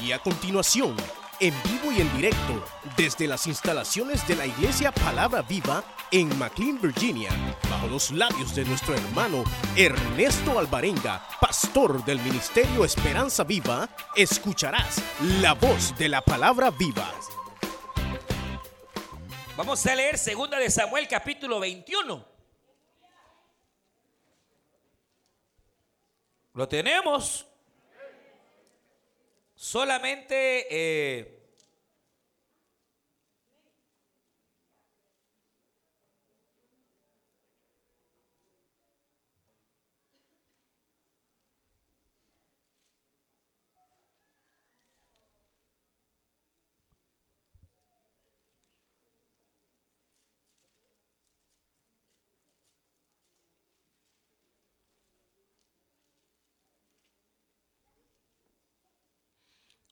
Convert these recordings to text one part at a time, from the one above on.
Y a continuación, en vivo y en directo, desde las instalaciones de la Iglesia Palabra Viva en McLean, Virginia, bajo los labios de nuestro hermano Ernesto Alvarenga, pastor del Ministerio Esperanza Viva, escucharás la voz de la Palabra Viva. Vamos a leer segunda de Samuel capítulo 21. Lo tenemos. Solamente eh,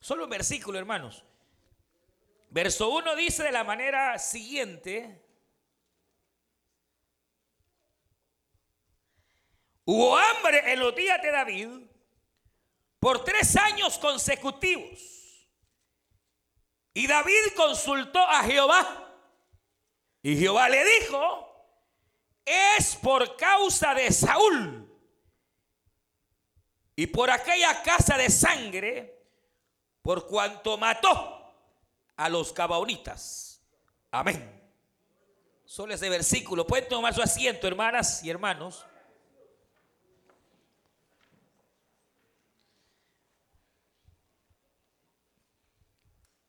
Solo un versículo, hermanos. Verso 1 dice de la manera siguiente. Hubo hambre en los días de David por tres años consecutivos. Y David consultó a Jehová. Y Jehová le dijo, es por causa de Saúl y por aquella casa de sangre por cuanto mató a los cabaonitas. Amén. Solo ese versículo. Pueden tomar su asiento, hermanas y hermanos.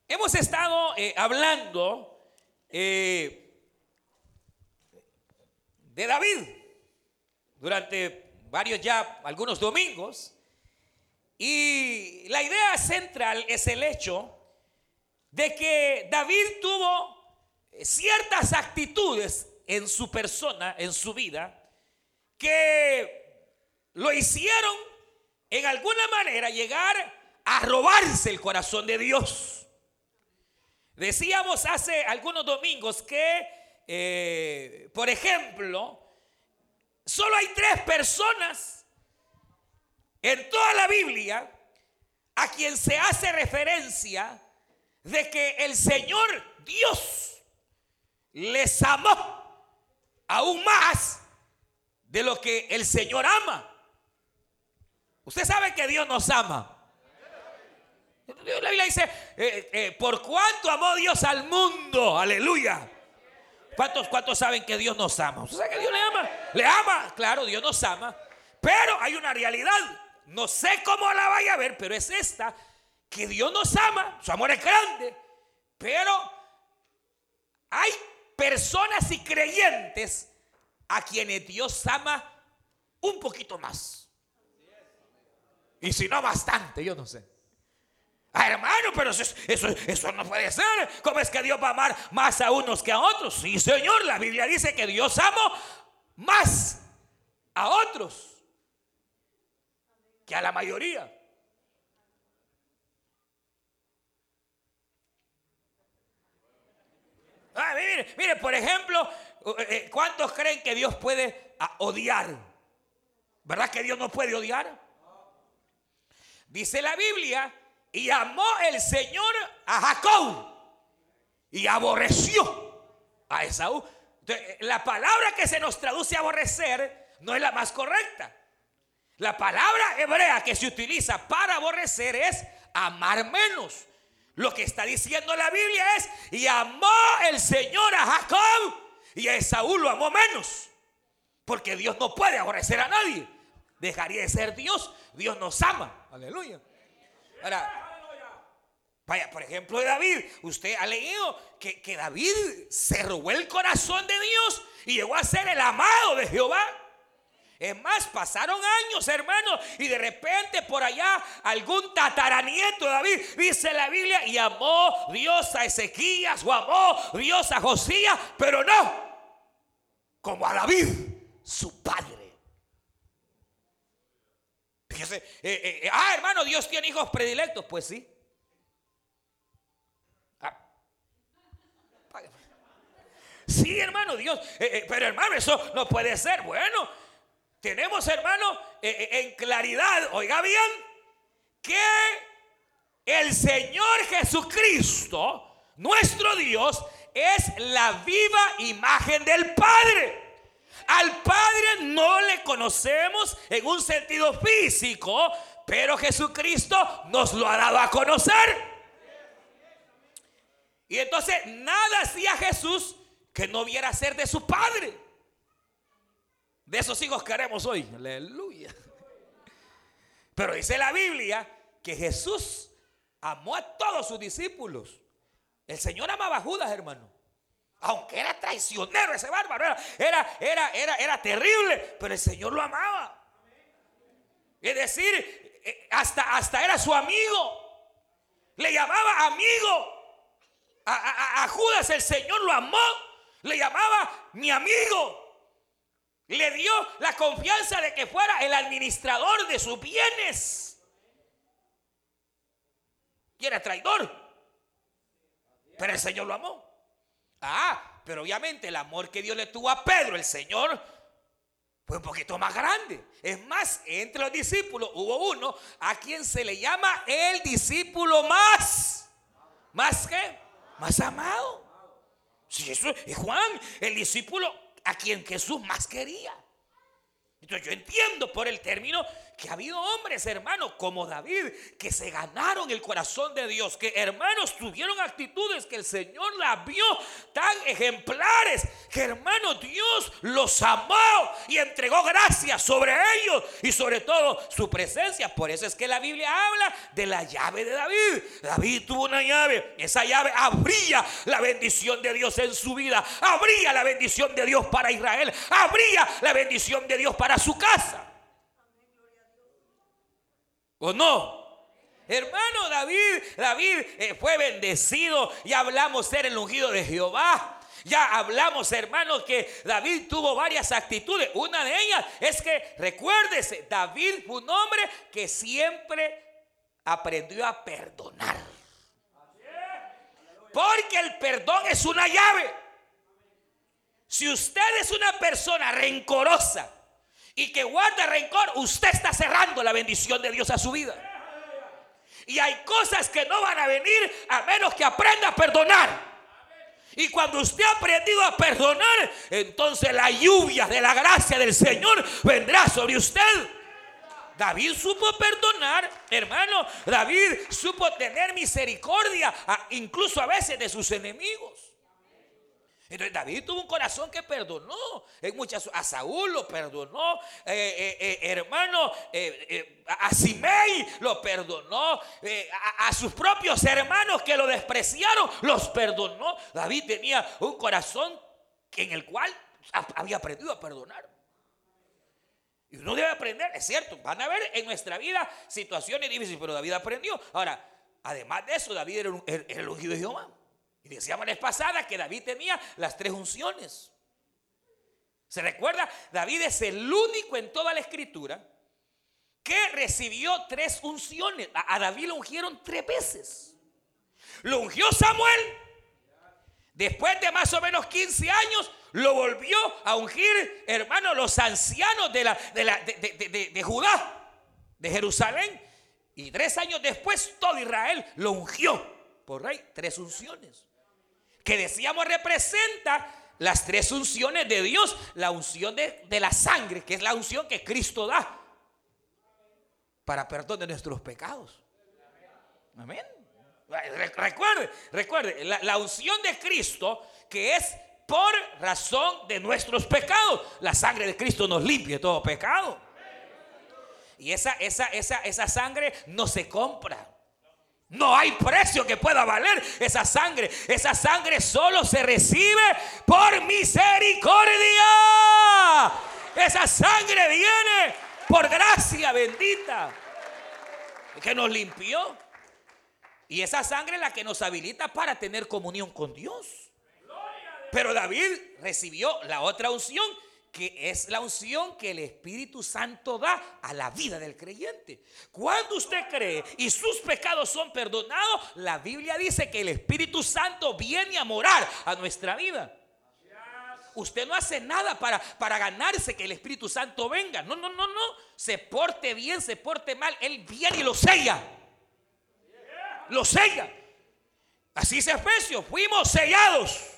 Hemos estado eh, hablando eh, de David durante varios ya, algunos domingos. Y la idea central es el hecho de que David tuvo ciertas actitudes en su persona, en su vida, que lo hicieron en alguna manera llegar a robarse el corazón de Dios. Decíamos hace algunos domingos que, eh, por ejemplo, solo hay tres personas en toda la Biblia a quien se hace referencia de que el Señor Dios les amó aún más de lo que el Señor ama. Usted sabe que Dios nos ama. La Biblia dice, eh, eh, por cuánto amó Dios al mundo, aleluya. ¿Cuántos, ¿Cuántos saben que Dios nos ama? ¿Usted sabe que Dios le ama? Le ama, claro, Dios nos ama. Pero hay una realidad. No sé cómo la vaya a ver, pero es esta, que Dios nos ama, su amor es grande, pero hay personas y creyentes a quienes Dios ama un poquito más. Y si no, bastante, yo no sé. Ah, hermano, pero eso, eso, eso, no puede ser. ¿Cómo es que Dios va a amar más a unos que a otros? Sí, Señor, la Biblia dice que Dios ama más a otros que a la mayoría. Ah, mire, mire, por ejemplo, eh, eh, ¿cuántos creen que Dios puede ah, odiar? ¿Verdad que Dios no puede odiar? Dice la Biblia, y amó el Señor a Jacob y aborreció a Esaú. la palabra que se nos traduce a aborrecer no es la más correcta. La palabra hebrea que se utiliza para aborrecer es amar menos. Lo que está diciendo la Biblia es, y amó el Señor a Jacob y a Esaú lo amó menos. Porque Dios no puede aborrecer a nadie. Dejaría de ser Dios. Dios nos ama. Aleluya. Ahora, vaya, por ejemplo, de David. Usted ha leído que, que David se robó el corazón de Dios y llegó a ser el amado de Jehová. Es más, pasaron años, hermanos, y de repente por allá algún tataranieto de David, dice la Biblia, y amó Dios a Ezequías o amó Dios a Josías, pero no como a David, su padre. Fíjese, eh, eh, eh, ah, hermano, Dios tiene hijos predilectos, pues sí. Ah. Sí, hermano, Dios, pero hermano, eso no puede ser. Bueno, tenemos, hermano, eh, eh, en claridad, oiga bien, que el Señor Jesucristo, nuestro Dios, es la viva imagen del Padre. Al Padre no le conocemos en un sentido físico, pero Jesucristo nos lo ha dado a conocer. Y entonces nada hacía Jesús que no viera ser de su Padre. De esos hijos queremos hoy. Aleluya. Pero dice la Biblia que Jesús amó a todos sus discípulos. El Señor amaba a Judas, hermano. Aunque era traicionero ese bárbaro, era, era, era, era, terrible, pero el Señor lo amaba. Es decir, eh, hasta, hasta era su amigo. Le llamaba amigo. A, a, Judas el Señor lo amó. Le llamaba mi amigo. Le dio la confianza de que fuera el administrador de sus bienes. Y era traidor. Pero el Señor lo amó. Ah, pero obviamente el amor que Dios le tuvo a Pedro, el Señor, fue un poquito más grande. Es más, entre los discípulos hubo uno a quien se le llama el discípulo más. ¿Más qué? Más amado. Sí, eso es Juan, el discípulo a quien Jesús más quería. Entonces yo entiendo por el término que ha habido hombres, hermanos, como David, que se ganaron el corazón de Dios, que hermanos tuvieron actitudes que el Señor las vio tan ejemplares, que hermanos Dios los amó y entregó gracias sobre ellos y sobre todo su presencia. Por eso es que la Biblia habla de la llave de David. David tuvo una llave, esa llave abría la bendición de Dios en su vida, abría la bendición de Dios para Israel, abría la bendición de Dios para su casa. ¿O no? Hermano David, David eh, fue bendecido y hablamos ser el ungido de Jehová. Ya hablamos, hermanos, que David tuvo varias actitudes. Una de ellas es que, recuérdese, David fue un hombre que siempre aprendió a perdonar. Porque el perdón es una llave. Si usted es una persona rencorosa, y que guarda rencor, usted está cerrando la bendición de Dios a su vida. Y hay cosas que no van a venir a menos que aprenda a perdonar. Y cuando usted ha aprendido a perdonar, entonces la lluvia de la gracia del Señor vendrá sobre usted. David supo perdonar, hermano. David supo tener misericordia, incluso a veces de sus enemigos. Entonces David tuvo un corazón que perdonó. En muchas, a Saúl lo perdonó, eh, eh, eh, hermano, a Simei lo perdonó, a, sus propios hermanos que lo despreciaron, los perdonó. David tenía un corazón en el cual había aprendido a perdonar. Y uno debe aprender, es cierto, van a haber en nuestra vida situaciones difíciles, pero David aprendió. Ahora, además de eso, David era, era el ungido de Jehová. Y decíamos la pasada que David tenía las tres unciones. ¿Se recuerda? David es el único en toda la escritura que recibió tres unciones. A David lo ungieron tres veces. Lo ungió Samuel. Después de más o menos 15 años, lo volvió a ungir, hermano, los ancianos de, la, de, de Judá, de Jerusalén. Y tres años después, todo Israel lo ungió por rey. Tres unciones que decíamos representa las tres unciones de Dios. La unción de, la sangre, que es la unción que Cristo da para perdón de nuestros pecados. Amén. Recuerde, recuerde, la, la unción de Cristo que es por razón de nuestros pecados. La sangre de Cristo nos limpia de todo pecado. Y esa, esa, esa, esa sangre no se compra. No hay precio que pueda valer esa sangre. Esa sangre solo se recibe por misericordia. Esa sangre viene por gracia bendita. Que nos limpió. Y esa sangre es la que nos habilita para tener comunión con Dios. Pero David recibió la otra unción que es la unción que el Espíritu Santo da a la vida del creyente. Cuando usted cree y sus pecados son perdonados, la Biblia dice que el Espíritu Santo viene a morar a nuestra vida. Usted no hace nada para, para ganarse que el Espíritu Santo venga. No, no, no, no. Se porte bien, se porte mal. Él viene y lo sella. lo sella. Así dice Efesios, fuimos sellados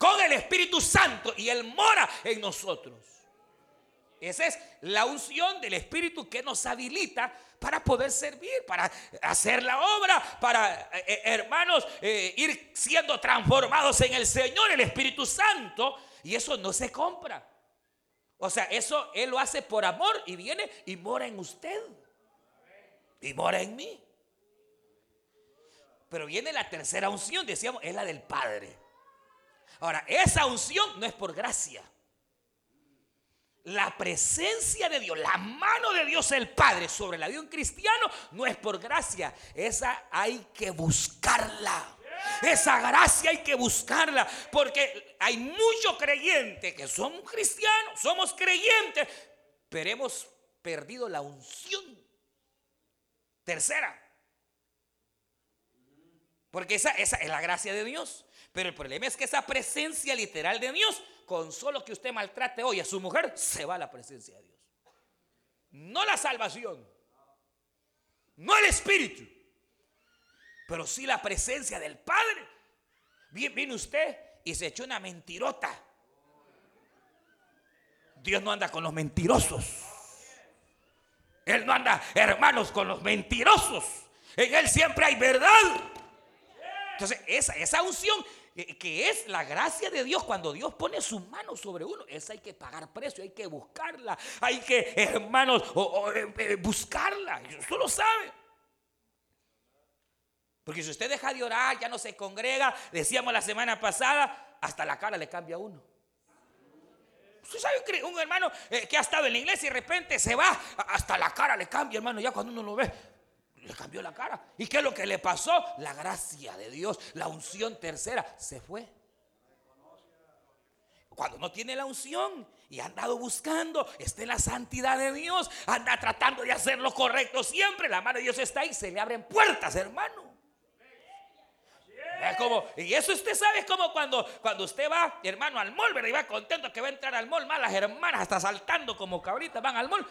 con el Espíritu Santo y Él mora en nosotros. Esa es la unción del Espíritu que nos habilita para poder servir, para hacer la obra, para, eh, eh, hermanos, eh, ir siendo transformados en el Señor, el Espíritu Santo. Y eso no se compra. O sea, eso Él lo hace por amor y viene y mora en usted. Y mora en mí. Pero viene la tercera unción, decíamos, es la del Padre. Ahora, esa unción no es por gracia. La presencia de Dios, la mano de Dios el Padre sobre la vida de un cristiano no es por gracia. Esa hay que buscarla. Esa gracia hay que buscarla. Porque hay muchos creyentes que son cristianos, somos creyentes, pero hemos perdido la unción. Tercera. Porque esa, esa es la gracia de Dios. Pero el problema es que esa presencia literal de Dios con solo que usted maltrate hoy a su mujer, se va la presencia de Dios. No la salvación, no el Espíritu, pero sí la presencia del Padre. Vino usted y se echó una mentirota. Dios no anda con los mentirosos. Él no anda, hermanos, con los mentirosos. En Él siempre hay verdad. Entonces, esa, unción que es la gracia de Dios cuando Dios pone su mano sobre uno. Esa hay que pagar precio, hay que buscarla, hay que, hermanos, eh, eh, buscarla. Usted lo sabe. Porque si usted deja de orar, ya no se congrega, decíamos la semana pasada, hasta la cara le cambia a uno. Usted sabe un hermano eh, que ha estado en la iglesia y de repente se va, hasta la cara le cambia, hermano, ya cuando uno lo ve le cambió la cara. ¿Y qué es lo que le pasó? La gracia de Dios, la unción tercera, se fue. Cuando no tiene la unción y ha andado buscando, está en la santidad de Dios, anda tratando de hacer lo correcto siempre, la mano de Dios está ahí, se le abren puertas, hermano. Como, y eso usted sabe es como cuando, cuando usted va, hermano, al mall, ¿verdad? Y va contento que va a entrar al mall, más las hermanas hasta saltando como cabritas van al mall.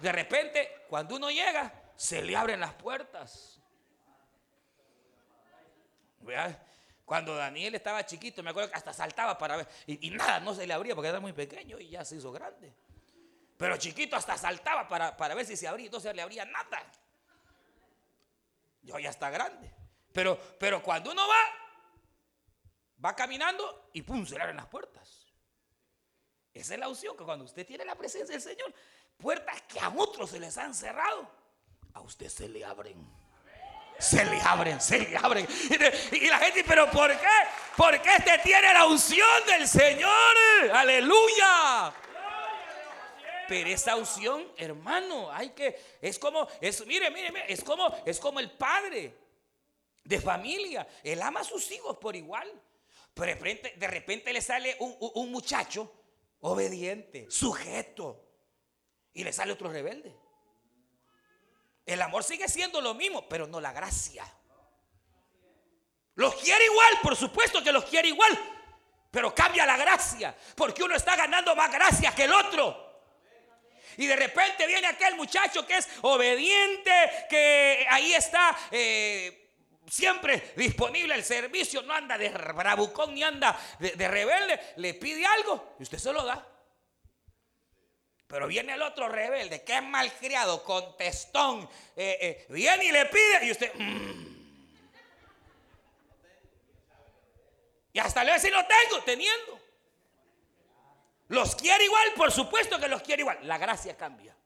De repente, cuando uno llega, se le abren las puertas. Cuando Daniel estaba chiquito, me acuerdo que hasta saltaba para ver. Y, nada, no se le abría porque era muy pequeño y ya se hizo grande. Pero chiquito hasta saltaba para, para ver si se abría. Entonces le abría nada. Yo ya está grande. Pero, pero cuando uno va, va caminando y pum, se le abren las puertas. Esa es la opción, que cuando usted tiene la presencia del Señor, puertas que a otros se les han cerrado a usted se le abren. Se le abren, se le abren. Y la gente, pero ¿por qué? Porque este tiene la unción del Señor. Aleluya. Pero esa unción, hermano, hay que, es como, es, mire, mire, es como, es como el padre de familia. Él ama a sus hijos por igual. Pero de repente, de repente le sale un muchacho obediente, sujeto. Y le sale otro rebelde. El amor sigue siendo lo mismo, pero no la gracia. Los quiere igual, por supuesto que los quiere igual, pero cambia la gracia, porque uno está ganando más gracia que el otro. Y de repente viene aquel muchacho que es obediente, que ahí está eh, siempre disponible el servicio, no anda de bravucón ni anda de rebelde, le pide algo y usted se lo da. Pero viene el otro rebelde, que es malcriado, contestón, eh, eh, viene y le pide y usted... Mm". Y hasta le va a lo tengo, teniendo. Los quiere igual, por supuesto que los quiere igual. La gracia cambia.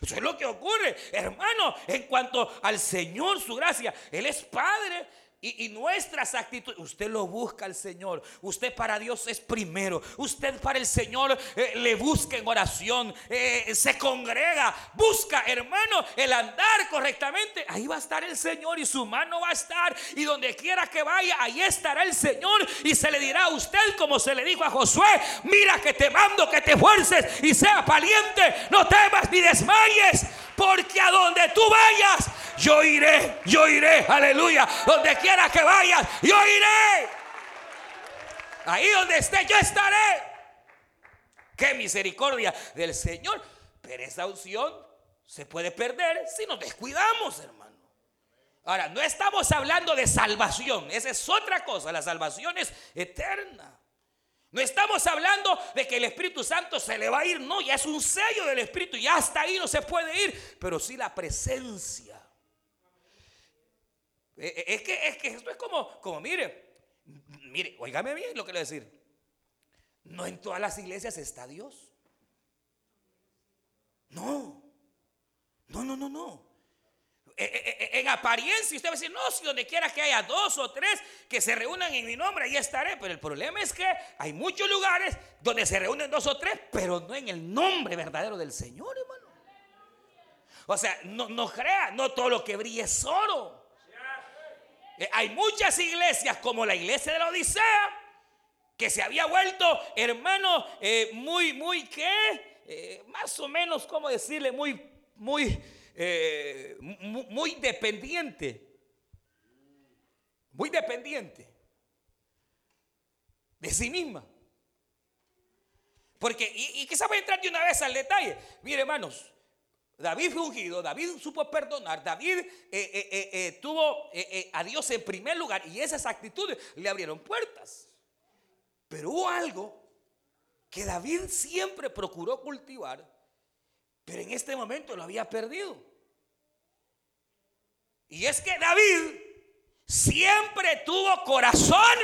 Eso es lo que ocurre, hermano, en cuanto al Señor, su gracia. Él es Padre, y, nuestras actitudes, usted lo busca al Señor. Usted para Dios es primero. Usted para el Señor eh, le busca en oración. Eh, se congrega. Busca, hermano, el andar correctamente. Ahí va a estar el Señor y su mano va a estar. Y donde quiera que vaya, ahí estará el Señor. Y se le dirá a usted como se le dijo a Josué. Mira que te mando que te fuerces y seas valiente. No temas ni desmayes. Porque a donde tú vayas, yo iré, yo iré, aleluya. Donde quiera que vayas, yo iré. Ahí donde esté, yo estaré. Qué misericordia del Señor. Pero esa opción se puede perder si nos descuidamos, hermano. Ahora, no estamos hablando de salvación, esa es otra cosa, la salvación es eterna. No estamos hablando de que el Espíritu Santo se le va a ir, no, ya es un sello del Espíritu, ya hasta ahí no se puede ir, pero sí la presencia. Eh, eh, es que, es que esto es como, como mire, mire, oígame bien lo que le voy a decir. No en todas las iglesias está Dios. No, no, no, no, no. Eh, eh, eh, en apariencia usted va a decir, no, si donde quiera que haya dos o tres que se reúnan en mi nombre, ahí estaré. Pero el problema es que hay muchos lugares donde se reúnen dos o tres, pero no en el nombre verdadero del Señor, hermano. O sea, no, no crea, no todo lo que brille es oro. hay muchas iglesias como la iglesia de la Odisea que se había vuelto, hermano, muy, muy, ¿qué? más o menos, ¿cómo decirle? Muy, muy eh, muy dependiente. Muy dependiente de sí misma. Porque, y, quizás voy a entrar de una vez al detalle. Mire, hermanos, David fue ungido, David supo perdonar, David eh, eh, tuvo a Dios en primer lugar y esas actitudes le abrieron puertas. Pero hubo algo que David siempre procuró cultivar pero en este momento lo había perdido. Y es que David siempre tuvo corazón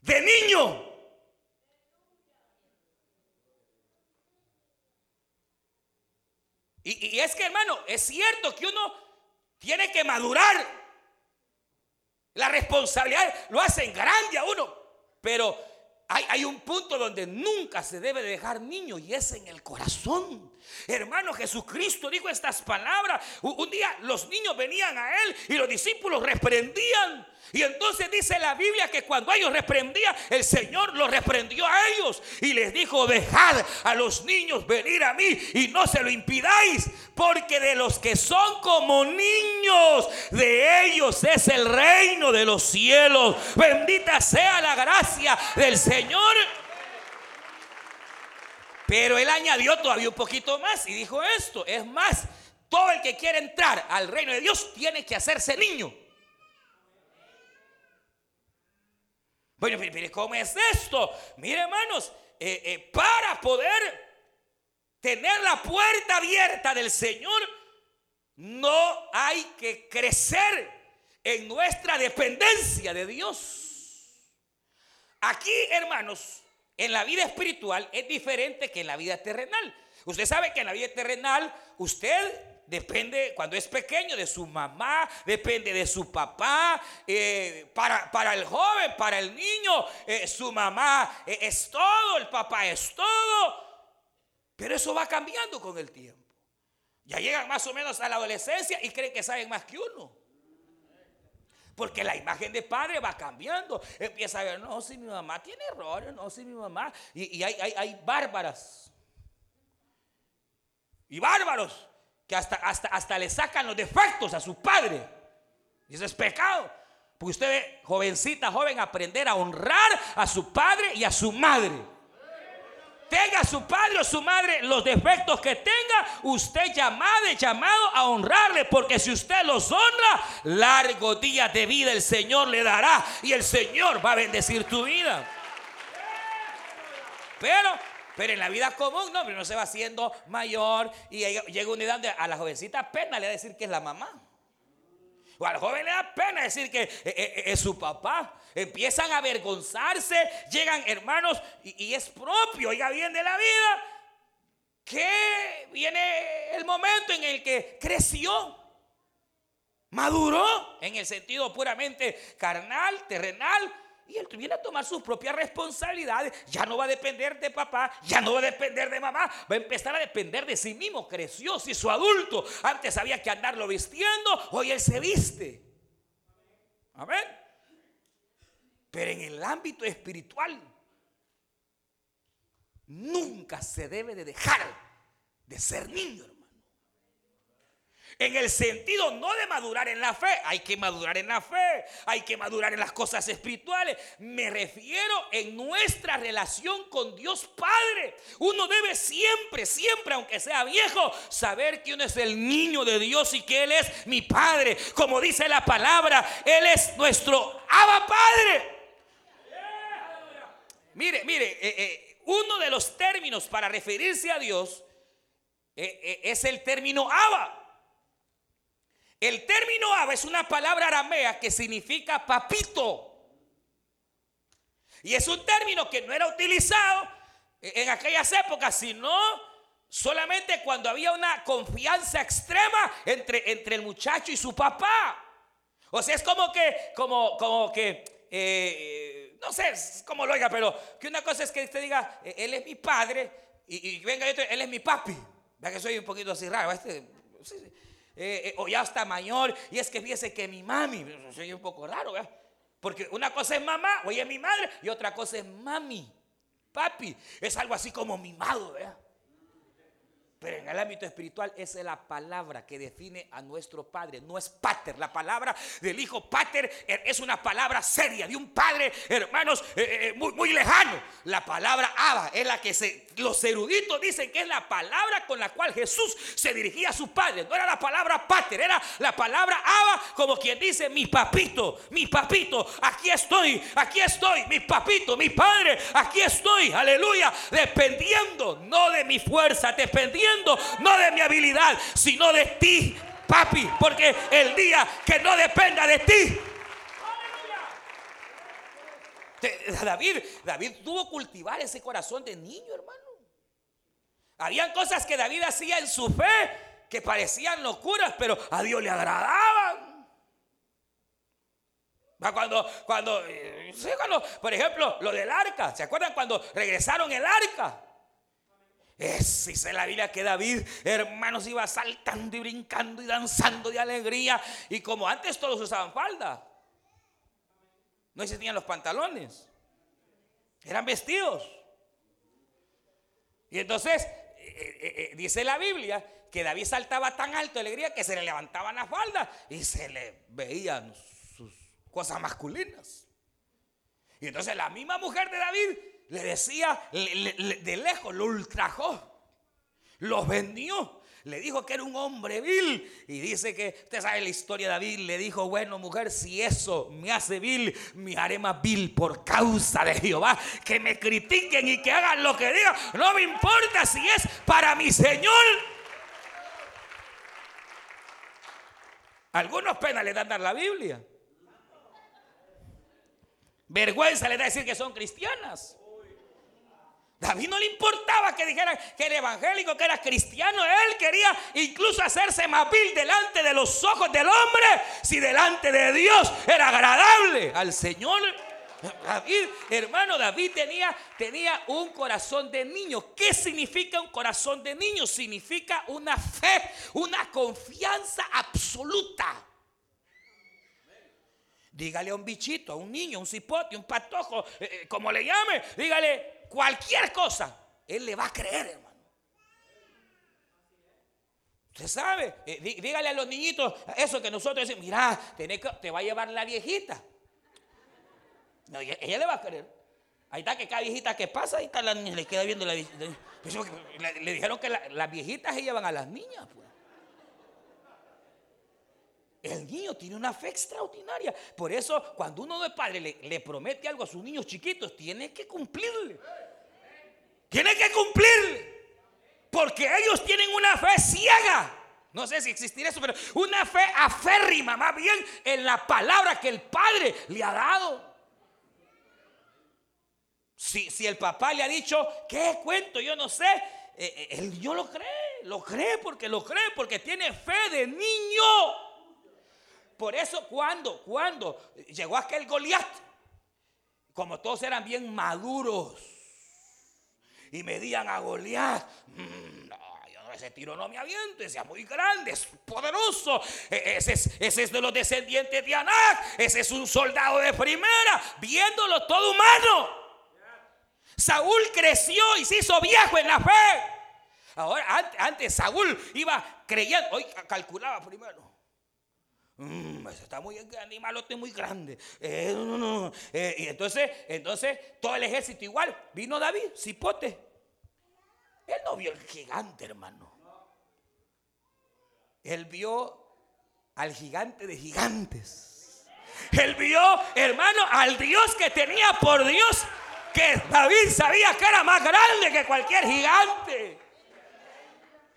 de niño. Y, es que, hermano, es cierto que uno tiene que madurar. La responsabilidad lo hacen grande a uno. Pero hay, un punto donde nunca se debe dejar niño y es en el corazón. Hermano, Jesucristo dijo estas palabras. Un día los niños venían a él y los discípulos reprendían. Y entonces dice la Biblia que cuando ellos reprendían, el Señor los reprendió a ellos y les dijo, dejad a los niños venir a mí y no se lo impidáis, porque de los que son como niños, de ellos es el reino de los cielos. Bendita sea la gracia del Señor. Pero él añadió todavía un poquito más y dijo esto, es más, todo el que quiere entrar al reino de Dios tiene que hacerse niño. Bueno, mire, ¿cómo es esto? Mire, hermanos, eh, eh, para poder tener la puerta abierta del Señor, no hay que crecer en nuestra dependencia de Dios. Aquí, hermanos, en la vida espiritual es diferente que en la vida terrenal. Usted sabe que en la vida terrenal usted depende cuando es pequeño de su mamá, depende de su papá. Eh, para, para, el joven, para el niño, eh, su mamá eh, es todo, el papá es todo. Pero eso va cambiando con el tiempo. Ya llegan más o menos a la adolescencia y creen que saben más que uno. Porque la imagen de padre va cambiando. Empieza a ver, no, si mi mamá tiene errores, no, si mi mamá. Y, hay, hay, hay bárbaras. Y bárbaros hasta, hasta, hasta le sacan los defectos a su padre. Y eso es pecado. Porque usted ve, jovencita, joven, aprender a honrar a su padre y a su madre. Tenga su padre o su madre los defectos que tenga, usted llamado y llamado a honrarle, porque si usted los honra, largos días de vida el Señor le dará y el Señor va a bendecir tu vida. Pero pero en la vida común, no, pero no se va haciendo mayor y llega una edad donde a la jovencita pena le da decir que es la mamá. O al joven le da pena decir que eh, eh, eh, es su papá. Empiezan a avergonzarse, llegan hermanos y, es propio, oiga bien de la vida, que viene el momento en el que creció, maduró en el sentido puramente carnal, terrenal, y él viene a tomar sus propias responsabilidades. Ya no va a depender de papá, ya no va a depender de mamá, va a empezar a depender de sí mismo. Creció, si su adulto antes había que andarlo vistiendo, hoy él se viste. Amén. Pero en el ámbito espiritual, nunca se debe de dejar de ser niño, hermano. En el sentido no de madurar en la fe, hay que madurar en la fe, hay que madurar en las cosas espirituales. Me refiero en nuestra relación con Dios Padre. Uno debe siempre, siempre, aunque sea viejo, saber que uno es el niño de Dios y que Él es mi Padre. Como dice la palabra, Él es nuestro Abba Padre. Mire, mire, eh, eh, uno de los términos para referirse a Dios eh, es el término Abba. El término Abba es una palabra aramea que significa papito. Y es un término que no era utilizado en aquellas épocas, sino solamente cuando había una confianza extrema entre, entre el muchacho y su papá. O sea, es como que, como, como que no sé cómo lo oiga, pero que una cosa es que usted diga, eh, él es mi padre, y, venga otro, él es mi papi. Vea que soy un poquito así raro. Este, eh, eh, o ya está mayor, y es que fíjese que mi mami, soy un poco raro. Porque una cosa es mamá, oye, mi madre, y otra cosa es mami, papi. Es algo así como mimado, ¿verdad? Pero en el ámbito espiritual es la palabra que define a nuestro Padre. No es pater. La palabra del Hijo pater es una palabra seria de un Padre, hermanos, eh, eh, muy, muy lejano. La palabra Abba es la que los eruditos dicen que es la palabra con la cual Jesús se dirigía a su Padre. No era la palabra pater, era la palabra Abba como quien dice mi papito, mi papito, aquí estoy, aquí estoy, mi papito, mi Padre, aquí estoy, aleluya, dependiendo no de mi fuerza, dependiendo no de mi habilidad, sino de ti, papi. Porque el día que no dependa de ti, David, David tuvo cultivar ese corazón de niño, hermano. Habían cosas que David hacía en su fe que parecían locuras, pero a Dios le agradaban. Cuando, cuando, eh, cuando, por ejemplo, lo del arca, ¿se acuerdan cuando regresaron el arca? Es, dice la Biblia que David, hermanos, iba saltando y brincando y danzando de alegría. Y como antes todos usaban falda, no existían los pantalones, eran vestidos. Y entonces, eh, eh, eh, dice la Biblia que David saltaba tan alto de alegría que se le levantaban las faldas y se le veían sus cosas masculinas. Y entonces la misma mujer de David le decía de lejos, lo ultrajó, lo vendió. Le dijo que era un hombre vil. Y dice que, usted sabe la historia de David, le dijo, bueno mujer, si eso me hace vil, me haré más vil por causa de Jehová. Que me critiquen y que hagan lo que digan. No me importa si es para mi Señor. Algunos penas le dan dar la Biblia. Vergüenza le da decir que son cristianas. David no le importaba que dijeran que era evangélico, que era cristiano. Él quería incluso hacerse más vil delante de los ojos del hombre. Si delante de Dios era agradable al Señor. David, hermano, David tenía, tenía un corazón de niño. ¿Qué significa un corazón de niño? Significa una fe, una confianza absoluta. Dígale a un bichito, a un niño, un cipote, un patojo, eh, eh, como le llame, dígale, cualquier cosa, Él le va a creer, hermano. Usted sabe, eh, dígale a los niñitos eso que nosotros decimos, mira, te va a llevar la viejita. No, ella, le va a creer. Ahí está que cada viejita que pasa, ahí está la niña, le queda viendo la viejita. Le, dijeron que las viejitas se llevan a las niñas. Pues. El niño tiene una fe extraordinaria. Por eso, cuando uno de padre le, le promete algo a sus niños chiquitos, tiene que cumplirle. Tiene que cumplir. Porque ellos tienen una fe ciega. No sé si existirá eso, pero una fe aférrima, más bien en la palabra que el Padre le ha dado. Si, si el papá le ha dicho, ¿qué cuento? Yo no sé. Eh, eh, el niño lo cree, lo cree porque lo cree, porque tiene fe de niño. Por eso cuando, cuando llegó aquel Goliat, como todos eran bien maduros, y medían a Goliat. Mm, ese tiro no me aviento, ese es muy grande, es poderoso. E, ese es, ese es de los descendientes de Anac, ese es un soldado de primera, viéndolo todo humano. Saúl creció y se hizo viejo en la fe. Ahora, antes, Saúl iba creyendo, hoy calculaba primero. Mm, ese está muy animalote muy grande. Eh, no, no, eh, y entonces, entonces todo el ejército igual. Vino David, cipote. Él no vio el gigante, hermano. Él vio al gigante de gigantes. Él vio, hermano, al Dios que tenía por Dios, que David sabía que era más grande que cualquier gigante.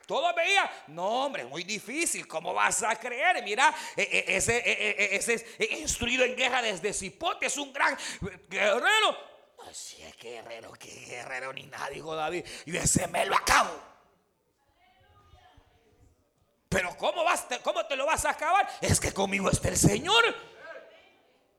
Todo veía, no hombre, muy difícil, ¿cómo vas a creer? Mira, e, e, ese, e, ese es instruido en guerra desde Cipote, es un gran guerrero. Así es guerrero, qué guerrero ni nada, dijo David. Y ese me lo acabo. Pero ¿cómo, vas, ¿cómo te lo vas a acabar? Es que conmigo está el Señor.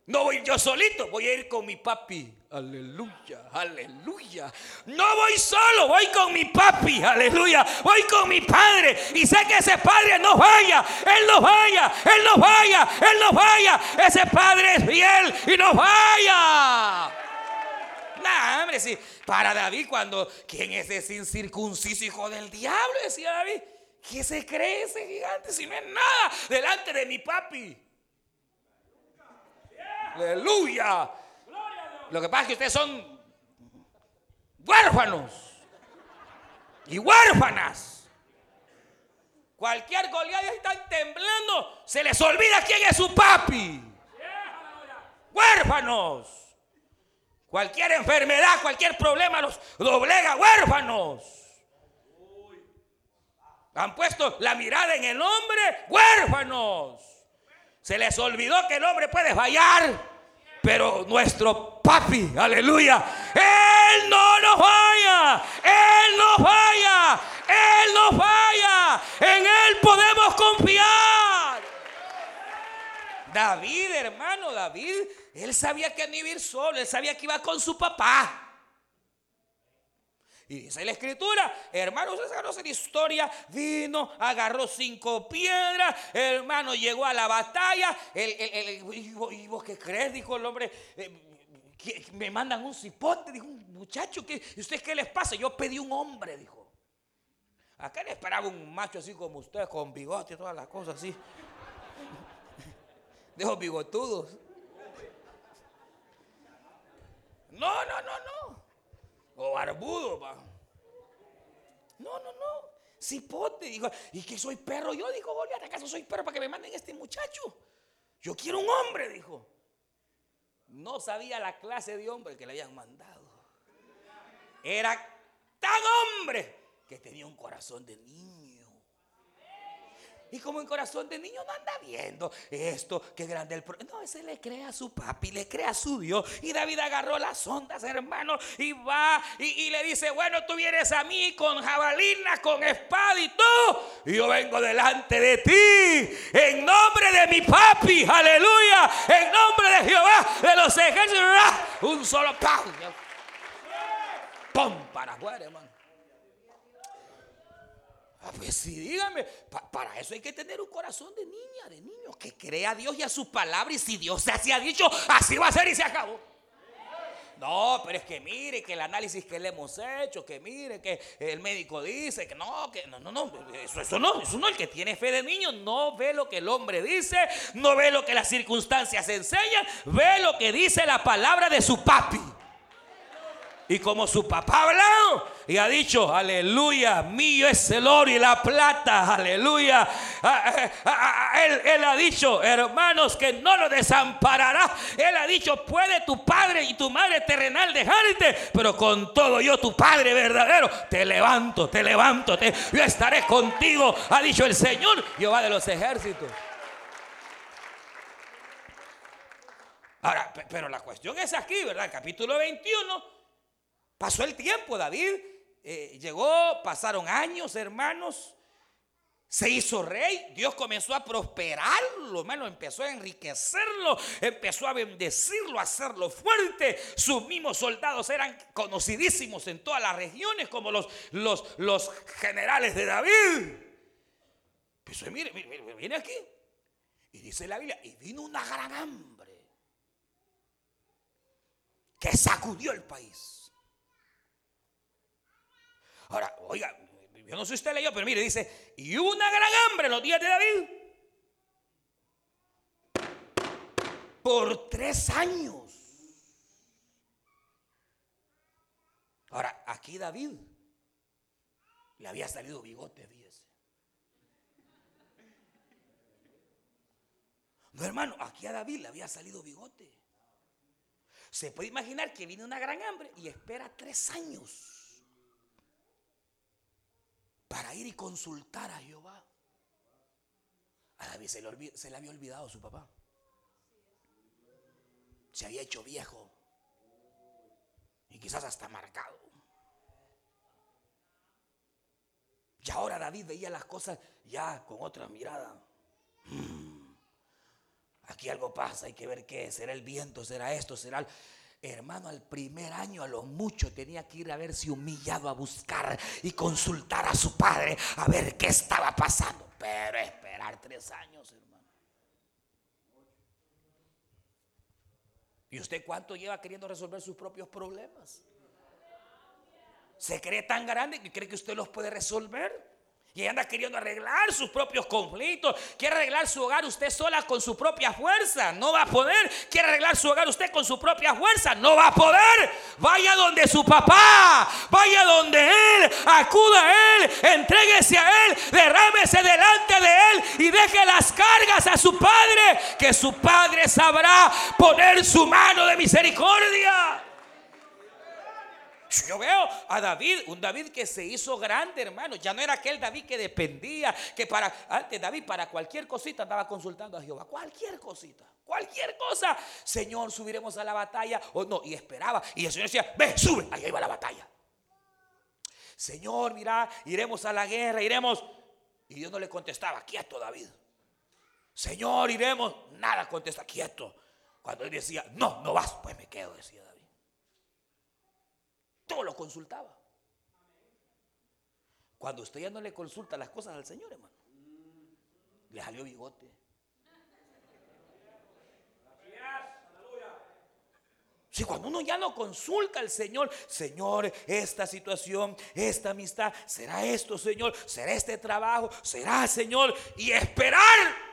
No voy yo solito, voy a ir con mi papi. Aleluya, aleluya. No voy solo, voy con mi papi. Aleluya. Voy con mi padre. Y sé que ese padre no vaya. Él no vaya. Él no vaya. Él no vaya. Ese padre es fiel y no vaya. Nah, hombre, sí. Para David, cuando, ¿quién es ese incircunciso hijo del diablo? Decía David. ¿Qué se cree ese gigante si no es nada delante de mi papi? Aleluya. Lo que pasa es que ustedes son huérfanos y huérfanas. Cualquier goleada están temblando, se les olvida quién es su papi. Huérfanos. Cualquier enfermedad, cualquier problema los doblega huérfanos. Han puesto la mirada en el hombre, huérfanos. Se les olvidó que el hombre puede fallar. Pero nuestro papi, aleluya, Él no nos falla. Él no falla. Él no falla. En Él podemos confiar. David, hermano, David, él sabía que no iba a ir solo. Él sabía que iba con su papá. Y dice la escritura, hermano, se conoce la historia, vino, agarró cinco piedras, hermano, llegó a la batalla, el, y, vos, qué crees? Dijo el hombre, eh, me mandan un cipote, dijo un muchacho, ¿qué, ¿ustedes qué les pasa? Yo pedí un hombre, dijo. Acá le esperaba un macho así como usted, con bigote y todas las cosas así. De bigotudos. No, no, no, no. O barbudo, va. No, no, no. Cipote. Dijo, y que soy perro. Yo dijo, ¿a ¿acaso soy perro para que me manden este muchacho? Yo quiero un hombre, dijo. No sabía la clase de hombre que le habían mandado. Era tan hombre que tenía un corazón de niño. Y como en corazón de niño no anda viendo esto, qué grande el problema. No, ese le cree a su papi, le cree a su Dios. Y David agarró las ondas, hermano, y va y, le dice, bueno, tú vienes a mí con jabalina, con espada y todo. Y yo vengo delante de ti, en nombre de mi papi, aleluya, en nombre de Jehová, de los ejércitos. Un solo pau. ¡Pum! Para afuera, hermano. Ah, pues sí, dígame, para eso hay que tener un corazón de niña, de niño, que crea a Dios y a su palabra. Y si Dios se ha dicho, así va a ser y se acabó. No, pero es que mire que el análisis que le hemos hecho, que mire que el médico dice que no, que no, no, no, eso, eso no, eso no, el que tiene fe de niño no ve lo que el hombre dice, no ve lo que las circunstancias enseñan, ve lo que dice la palabra de su papi. Y como su papá ha hablado y ha dicho, aleluya, mío es el oro y la plata, aleluya. Ah, ah, ah, él, ha dicho, hermanos, que no lo desamparará. Él ha dicho, puede tu padre y tu madre terrenal dejarte, pero con todo yo, tu padre verdadero, te levanto, te levanto, te, yo estaré contigo, ha dicho el Señor, Jehová de los ejércitos. Ahora, pero la cuestión es aquí, ¿verdad? Capítulo 21 Pasó el tiempo, David eh, llegó, pasaron años, hermanos. Se hizo rey, Dios comenzó a prosperarlo, hermano, empezó a enriquecerlo, empezó a bendecirlo, a hacerlo fuerte. Sus mismos soldados eran conocidísimos en todas las regiones como los, los, los generales de David. Pues mire, mire, viene aquí. Y dice la Biblia, y vino una gran hambre que sacudió el país. Ahora, oiga, yo no sé si usted leyó, pero mire, dice, y hubo una gran hambre en los días de David. Por tres años. Ahora, aquí David le había salido bigote, fíjese. No, hermano, aquí a David le había salido bigote. Se puede imaginar que viene una gran hambre y espera tres años para ir y consultar a Jehová. A David se le, había olvidado su papá. Se había hecho viejo y quizás hasta marcado. Y ahora David veía las cosas ya con otra mirada. Mm, aquí algo pasa, hay que ver qué. ¿Será el viento? ¿Será esto? ¿Será el... Hermano, al primer año a lo mucho tenía que ir a verse humillado a buscar y consultar a su padre a ver qué estaba pasando. Pero esperar tres años, hermano. ¿Y usted cuánto lleva queriendo resolver sus propios problemas? Se cree tan grande que cree que usted los puede resolver. Y anda queriendo arreglar sus propios conflictos. Quiere arreglar su hogar usted sola con su propia fuerza. No va a poder. Quiere arreglar su hogar usted con su propia fuerza. No va a poder. Vaya donde su papá. Vaya donde él. Acuda a él. Entréguese a él. Derrámese delante de él. Y deje las cargas a su padre. Que su padre sabrá poner su mano de misericordia. Yo veo a David, un David que se hizo grande, hermano. Ya no era aquel David que dependía, que para, antes David para cualquier cosita andaba consultando a Jehová. Cualquier cosita, cualquier cosa. Señor, subiremos a la batalla o no. Y esperaba. Y el Señor decía, ve, sube, ahí va la batalla. Señor, mira, iremos a la guerra, iremos. Y Dios no le contestaba, quieto David. Señor, iremos. Nada contesta, quieto. Cuando él decía, no, no vas, pues me quedo, decía todo lo consultaba. Cuando usted ya no le consulta las cosas al Señor, hermano, le salió bigote. Si cuando uno ya no consulta al Señor, Señor, esta situación, esta amistad, será esto, Señor, será este trabajo, será, Señor, y esperar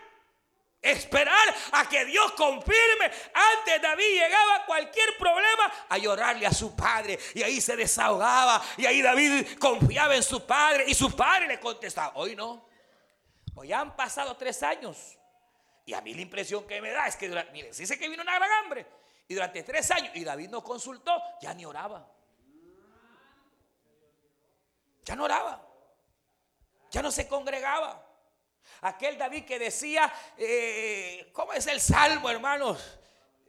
Esperar a que Dios confirme. Antes David llegaba a cualquier problema a llorarle a su padre. Y ahí se desahogaba. Y ahí David confiaba en su padre. Y su padre le contestaba. Hoy no. Hoy han pasado tres años. Y a mí la impresión que me da es que, miren, se dice que vino una gran hambre. Y durante tres años, y David no consultó, ya ni oraba. Ya no oraba. Ya no se congregaba. Aquel David que decía, eh, ¿cómo es el salmo, hermanos?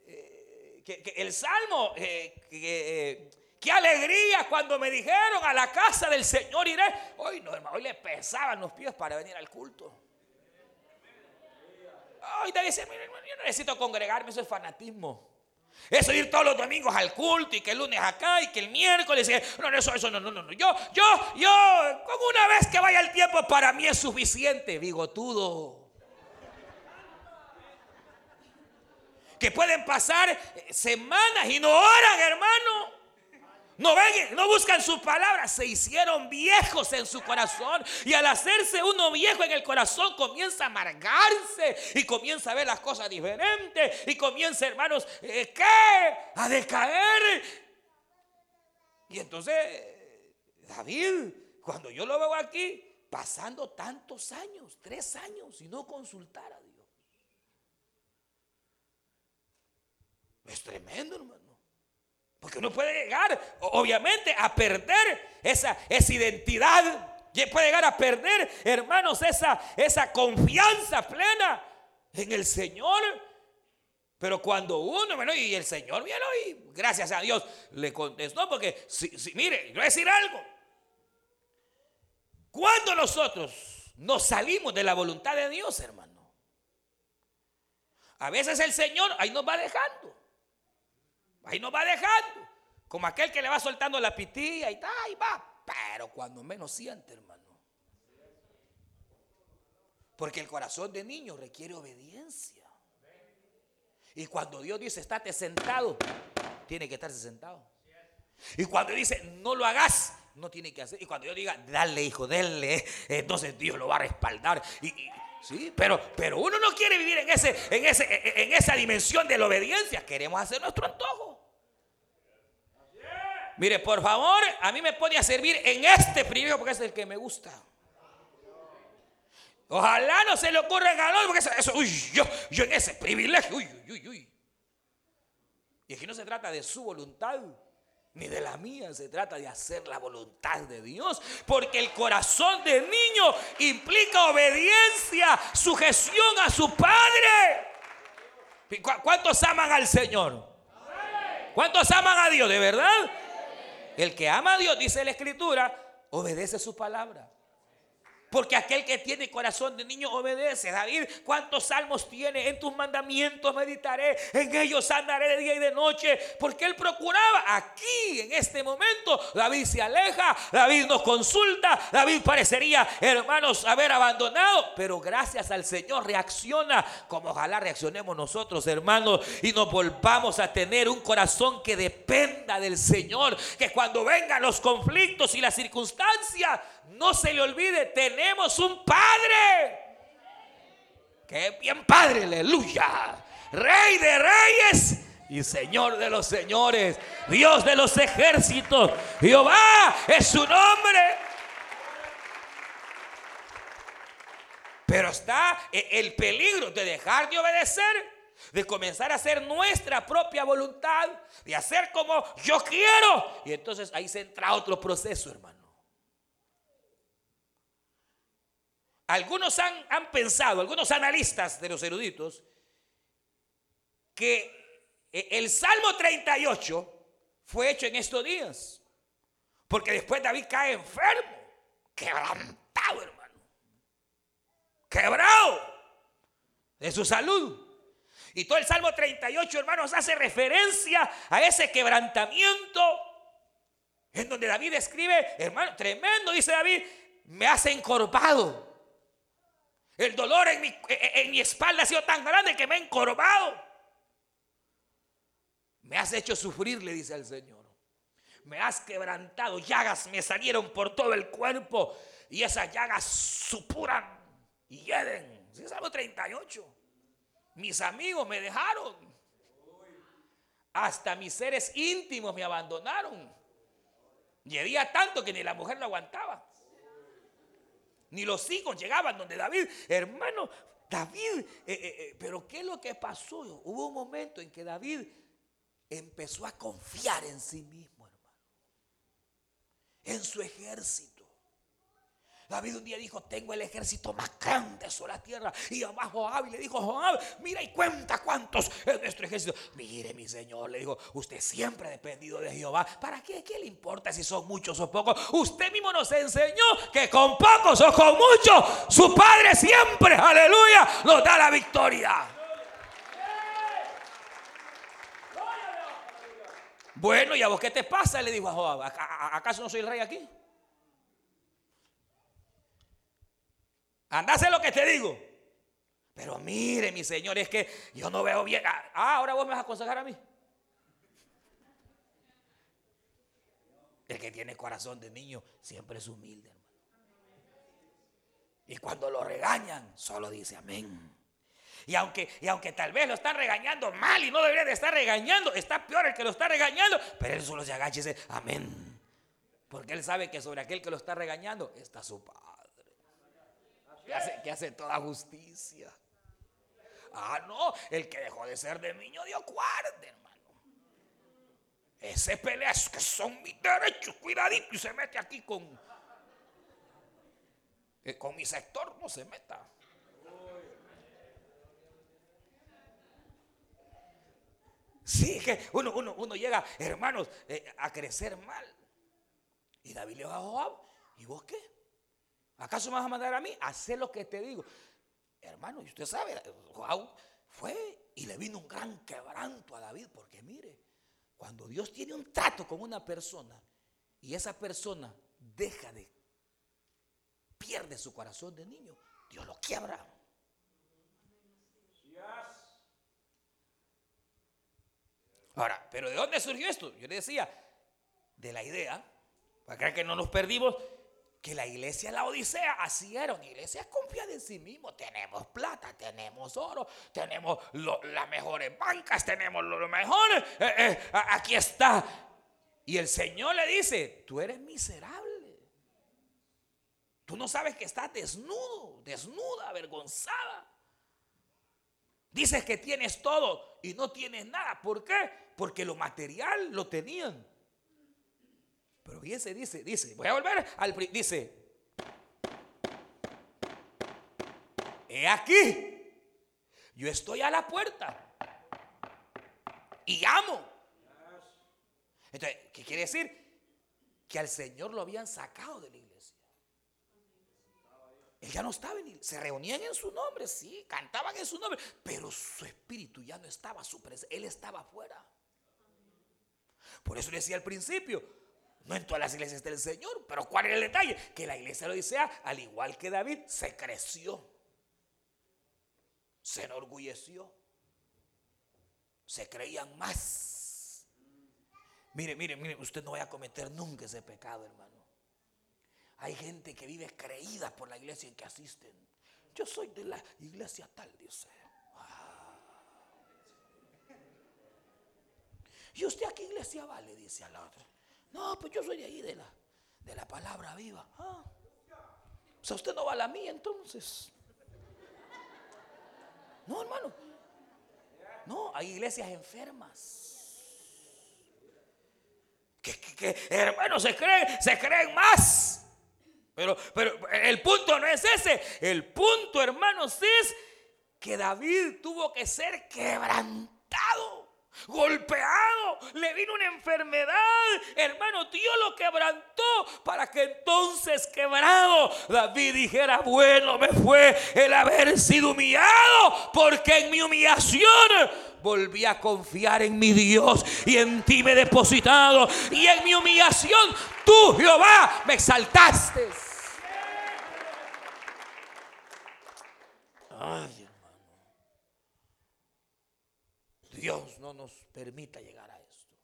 Eh, el salmo, eh, qué alegría cuando me dijeron a la casa del Señor iré. Hoy no, hermano, hoy le pesaban los pies para venir al culto. Hoy David dice, yo no necesito congregarme, eso es fanatismo. Eso ir todos los domingos al culto y que el lunes acá y que el miércoles. no, no, eso, eso, no, no, no. Yo, yo, yo, con una vez que vaya el tiempo para mí es suficiente, bigotudo. Que pueden pasar semanas y no oran, hermano. No ven, no buscan sus palabras, se hicieron viejos en su corazón. Y al hacerse uno viejo en el corazón, comienza a amargarse y comienza a ver las cosas diferentes. Y comienza, hermanos, eh, ¿qué? A decaer. Y entonces, David, cuando yo lo veo aquí, pasando tantos años, tres años, y no consultar a Dios. Es tremendo, hermano. Porque uno puede llegar, obviamente, a perder esa, esa identidad. Puede llegar a perder, hermanos, esa, esa confianza plena en el Señor. Pero cuando uno, bueno, y el Señor vino y gracias a Dios le contestó, porque si, mire, voy a decir algo. Cuando nosotros nos salimos de la voluntad de Dios, hermano, a veces el Señor ahí nos va dejando. Ahí nos va dejando. Como aquel que le va soltando la pitilla y, ahí va. Pero cuando menos siente, hermano. Porque el corazón de niño requiere obediencia. Y cuando Dios dice, estate sentado, tiene que estarse sentado. Y cuando dice, no lo hagas, no tiene que hacer. Y cuando yo diga, dale, hijo, denle, entonces Dios lo va a respaldar. Y, sí, pero, pero uno no quiere vivir en, ese, en, ese, en esa dimensión de la obediencia. Queremos hacer nuestro antojo. Mire, por favor, a mí me pone a servir en este privilegio porque es el que me gusta. Ojalá no se le ocurra galón porque eso, uy, yo, yo en ese privilegio, uy, uy, uy. Y aquí no se trata de su voluntad, ni de la mía, se trata de hacer la voluntad de Dios. Porque el corazón del niño implica obediencia, sujeción a su padre. ¿Cuántos aman al Señor? ¿Cuántos aman a Dios? ¿De verdad? El que ama a Dios, dice la Escritura, obedece su palabra. Porque aquel que tiene corazón de niño obedece. David, ¿cuántos salmos tiene? En tus mandamientos meditaré, en ellos andaré de día y de noche. Porque él procuraba aquí, en este momento, David se aleja, David nos consulta, David parecería, hermanos, haber abandonado. Pero gracias al Señor reacciona como ojalá reaccionemos nosotros, hermanos, y nos volvamos a tener un corazón que dependa del Señor. Que cuando vengan los conflictos y las circunstancias, no se le olvide, tenemos un Padre. Que bien Padre, aleluya. Rey de reyes y Señor de los señores. Dios de los ejércitos. Jehová es su nombre. Pero está el peligro de dejar de obedecer de comenzar a hacer nuestra propia voluntad, de hacer como yo quiero. Y entonces ahí se entra otro proceso, hermano. Algunos han, han pensado, algunos analistas de los eruditos, que e, el Salmo 38 fue hecho en estos días. Porque después David cae enfermo, quebrantado, hermano. Quebrado de su salud. Y todo el Salmo 38, hermanos, hace referencia a ese quebrantamiento en donde David escribe, hermano, tremendo, dice David, me has encorvado el dolor en mi, en mi espalda ha sido tan grande que me ha encorvado. Me has hecho sufrir, le dice el Señor. Me has quebrantado, llagas me salieron por todo el cuerpo y esas llagas supuran y hieden. Es Salmo 38. Mis amigos me dejaron. Hasta mis seres íntimos me abandonaron. Y tanto que ni la mujer lo aguantaba ni los hijos llegaban donde David. Hermano, David, eh, eh, eh, pero ¿qué es lo que pasó? Hubo un momento en que David empezó a confiar en sí mismo, hermano, en su ejército. David un día dijo, tengo el ejército más grande sobre la tierra. Y abajo Joab y le dijo, Joab, mira y cuenta cuántos es nuestro ejército. Mire mi señor, le dijo, usted siempre ha dependido de Jehová. ¿Para qué? ¿Qué le importa si son muchos o pocos? Usted mismo nos enseñó que con pocos o con muchos, su Padre siempre, aleluya, nos da la victoria. Bueno, ¿y a vos qué te pasa? Le dijo a Joab. ¿Acaso no soy el rey aquí? Andase lo que te digo. Pero mire, mi Señor, es que yo no veo bien. Ah, ah, ahora vos me vas a aconsejar a mí. El que tiene corazón de niño siempre es humilde, hermano. Y cuando lo regañan, solo dice amén. Y aunque, y aunque tal vez lo están regañando mal y no debería de estar regañando, está peor el que lo está regañando, pero él solo se agacha y dice amén. Porque él sabe que sobre aquel que lo está regañando está su paz que hace, toda justicia. Ah, no, el que dejó de ser de niño dio cuarto, hermano. Ese pelea es que son mis derechos, cuidadito, y se mete aquí con, eh, con mi sector, no se meta. Sí, que uno, uno, uno llega, hermanos, eh, a crecer mal. Y David le dijo a Joab, ¿y vos qué? ¿Acaso me vas a mandar a mí? Hacer lo que te digo. Hermano, y usted sabe, fue y le vino un gran quebranto a David, porque mire, cuando Dios tiene un trato con una persona y esa persona deja de, pierde su corazón de niño, Dios lo quiebra. Ahora, ¿pero de dónde surgió esto? Yo le decía, de la idea para que no nos perdimos, que la iglesia la Odisea así era, una iglesia confiada en sí mismo. Tenemos plata, tenemos oro, tenemos las mejores bancas, tenemos lo mejor. Eh, eh, aquí está. Y el Señor le dice, tú eres miserable. Tú no sabes que estás desnudo, desnuda, avergonzada. Dices que tienes todo y no tienes nada. ¿Por qué? Porque lo material lo tenían. Pero fíjense, dice, dice, voy a volver al dice, he aquí, yo estoy a la puerta y llamo. Entonces, ¿qué quiere decir? Que al Señor lo habían sacado de la iglesia. Él ya no estaba en Se reunían en su nombre, sí, cantaban en su nombre, pero su espíritu ya no estaba su presencia. Él estaba afuera. Por eso decía al principio, no en todas las iglesias del Señor, pero ¿cuál es el detalle? Que la iglesia de Odisea, al igual que David, se creció, se enorgulleció, se creían más. Mire, mire, mire, usted no vaya a cometer nunca ese pecado, hermano. Hay gente que vive creída por la iglesia en que asisten. Yo soy de la iglesia tal, dice. Ah. ¿Y usted a qué iglesia va? Le dice a la otra. No, pues yo soy de ahí, de la, de la palabra viva. Ah. O sea, usted no va a la mía entonces. No, hermano. No, hay iglesias enfermas. Que, que, hermanos se creen, se creen más. Pero, pero el punto no es ese. El punto, hermanos, es que David tuvo que ser quebrantado golpeado, le vino una enfermedad, hermano, Dios lo quebrantó para que entonces quebrado David dijera, bueno, me fue el haber sido humillado, porque en mi humillación volví a confiar en mi Dios y en ti me he depositado y en mi humillación tú, Jehová, me exaltaste. Ay, Dios no nos permita llegar a esto.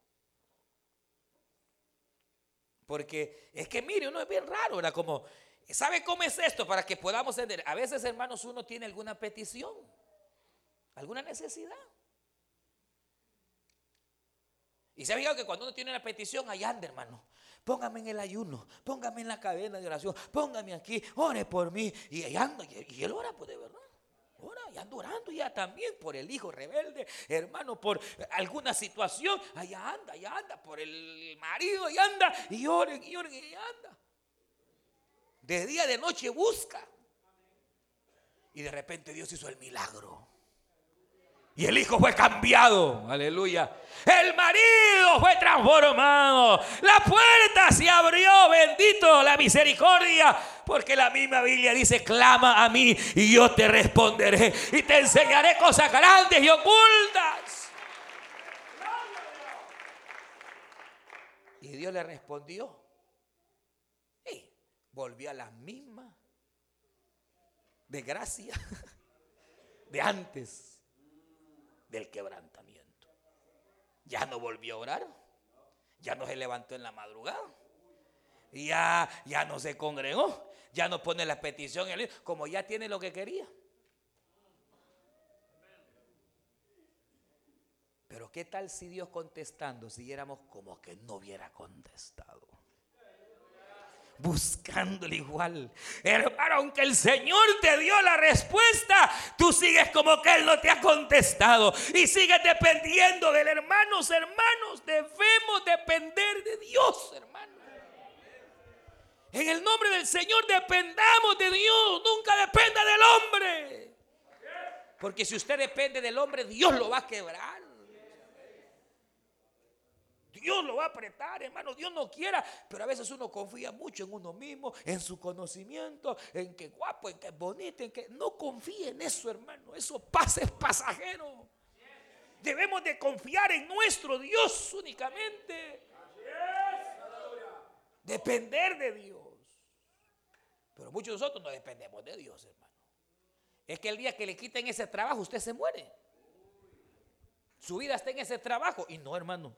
Porque es que mire, uno es bien raro, era como, ¿sabe cómo es esto? Para que podamos entender. A veces, hermanos, uno tiene alguna petición, alguna necesidad. Y se ha fijado que cuando uno tiene una petición, allá anda, hermano. Póngame en el ayuno, póngame en la cadena de oración, póngame aquí, ore por mí. Y allá anda, y él ora, pues de verdad. Ya anda orando ya también por el hijo rebelde, hermano, por alguna situación. Allá anda, allá anda, por el marido, allá anda, y oren, y oren, y anda. De día, de noche busca. Y de repente Dios hizo el milagro. Y el hijo fue cambiado. Aleluya. El marido fue transformado. La puerta se abrió. Bendito la misericordia. Porque la misma Biblia dice, clama a mí y yo te responderé. Y te enseñaré cosas grandes y ocultas. Y Dios le respondió. Y volvió a la misma desgracia de antes del quebrantamiento. Ya no volvió a orar, ya no se levantó en la madrugada, ya, ya no se congregó, ya no pone la petición, como ya tiene lo que quería. Pero ¿qué tal si Dios contestando siguiéramos como que no hubiera contestado? Buscándole igual. Hermano, aunque el Señor te dio la respuesta, tú sigues como que Él no te ha contestado y sigues dependiendo del hermanos, hermanos. Debemos depender de Dios, hermano. En el nombre del Señor dependamos de Dios, nunca dependa del hombre. Porque si usted depende del hombre, Dios lo va a quebrar. Dios lo va a apretar, hermano. Dios no quiera. Pero a veces uno confía mucho en uno mismo, en su conocimiento, en que guapo, en que bonito, en que no confíe en eso, hermano. Eso pasa, es pasajero. Debemos de confiar en nuestro Dios únicamente. Depender de Dios. Pero muchos de nosotros no dependemos de Dios, hermano. Es que el día que le quiten ese trabajo, usted se muere. Su vida está en ese trabajo. Y no, hermano.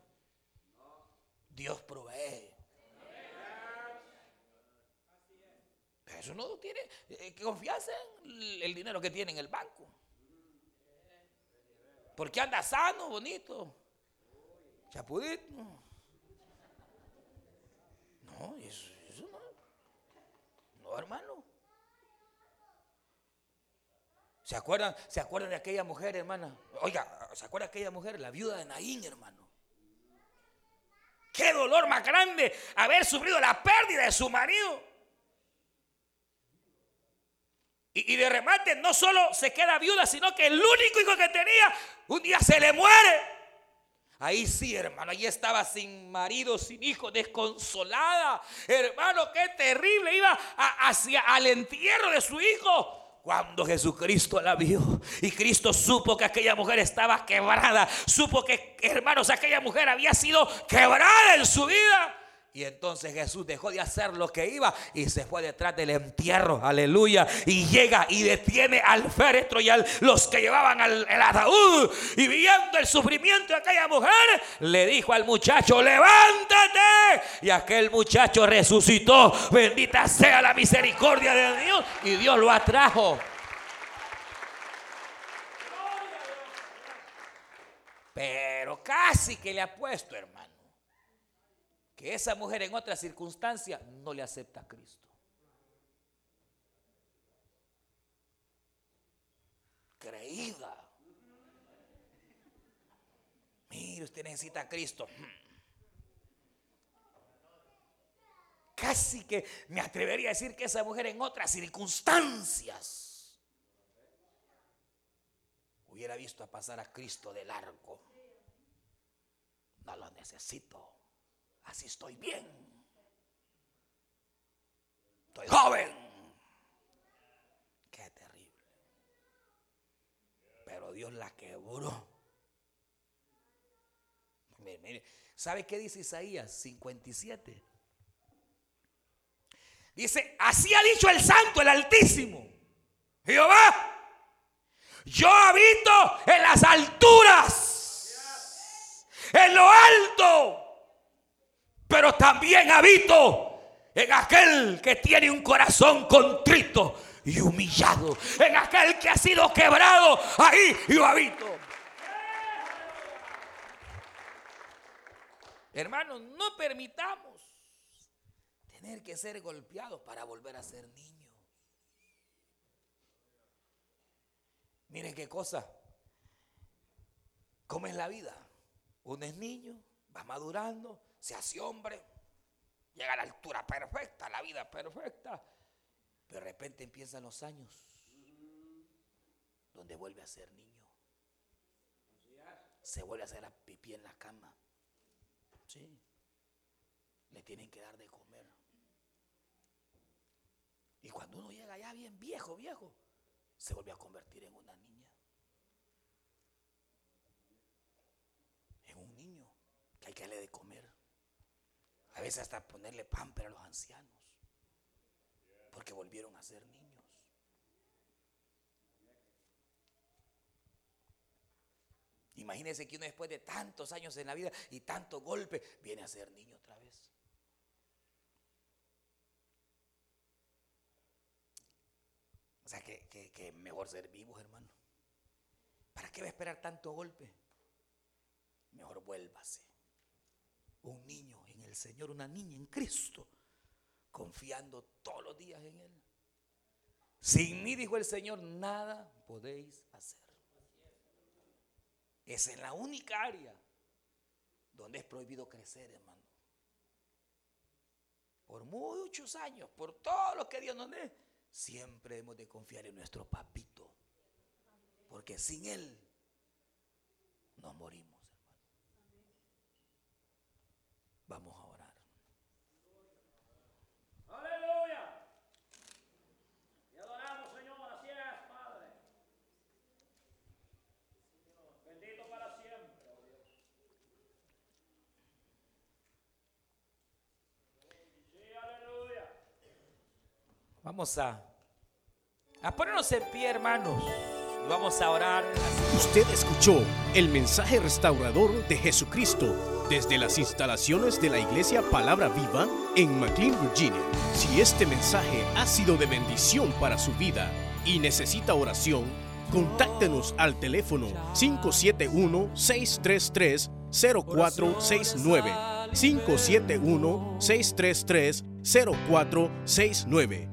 Dios provee. eso no tiene eh, confianza en el dinero que tiene en el banco. Porque anda sano, bonito, chapudito. No, eso, eso no. No, hermano. ¿Se acuerdan, ¿Se acuerdan de aquella mujer, hermana? Oiga, ¿se acuerda de aquella mujer? La viuda de Naín, hermano. Qué dolor más grande haber sufrido la pérdida de su marido. Y, de remate no solo se queda viuda, sino que el único hijo que tenía un día se le muere. Ahí sí, hermano, ahí estaba sin marido, sin hijo, desconsolada. Hermano, qué terrible. Iba hacia al entierro de su hijo. Cuando Jesucristo la vio y Cristo supo que aquella mujer estaba quebrada, supo que, hermanos, aquella mujer había sido quebrada en su vida. Y entonces Jesús dejó de hacer lo que iba y se fue detrás del entierro, aleluya. Y llega y detiene al féretro y a los que llevaban al ataúd. Y viendo el sufrimiento de aquella mujer, le dijo al muchacho, levántate. Y aquel muchacho resucitó. Bendita sea la misericordia de Dios. Y Dios lo atrajo. Pero casi que le ha puesto, hermano que esa mujer en otra circunstancia no le acepta a Cristo. Creída. Mire, usted necesita a Cristo. Casi que me atrevería a decir que esa mujer en otras circunstancias hubiera visto a pasar a Cristo de largo. No lo necesito así estoy bien. Estoy joven. Qué terrible. Pero Dios la quebró. Mire, mire. ¿Sabe qué dice Isaías 57? Dice, así ha dicho el santo, el altísimo. Jehová, yo habito en las alturas, en lo alto pero también habito en aquel que tiene un corazón contrito y humillado, en aquel que ha sido quebrado, ahí yo habito. Hermanos, no permitamos tener que ser golpeados para volver a ser niños. Miren qué cosa. ¿Cómo es la vida? Uno es niño, va madurando, se hace hombre, llega a la altura perfecta, la vida perfecta. Pero de repente empiezan los años donde vuelve a ser niño. Se vuelve a hacer la pipí en la cama. Sí. Le tienen que dar de comer. Y cuando uno llega ya bien viejo, viejo, se vuelve a convertir en una niña. En un niño que hay que darle de comer. A veces hasta ponerle pan para los ancianos. Porque volvieron a ser niños. Imagínense que uno después de tantos años en la vida y tanto golpe viene a ser niño otra vez. O sea que, que mejor ser vivos, hermano. ¿Para qué va a esperar tanto golpe? Mejor vuélvase. Un niño Señor, una niña en Cristo, confiando todos los días en Él. Sin mí, dijo el Señor, nada podéis hacer. Es en la única área donde es prohibido crecer, hermano. Por muchos años, por todo lo que Dios nos dé, siempre hemos de confiar en nuestro papito. Porque sin Él nos morimos, hermano. Vamos a Vamos a, a ponernos en pie, hermanos. Vamos a orar. Usted escuchó el mensaje restaurador de Jesucristo desde las instalaciones de la iglesia Palabra Viva en McLean, Virginia. Si este mensaje ha sido de bendición para su vida y necesita oración, contáctenos al teléfono 571-633-0469. 571-633-0469.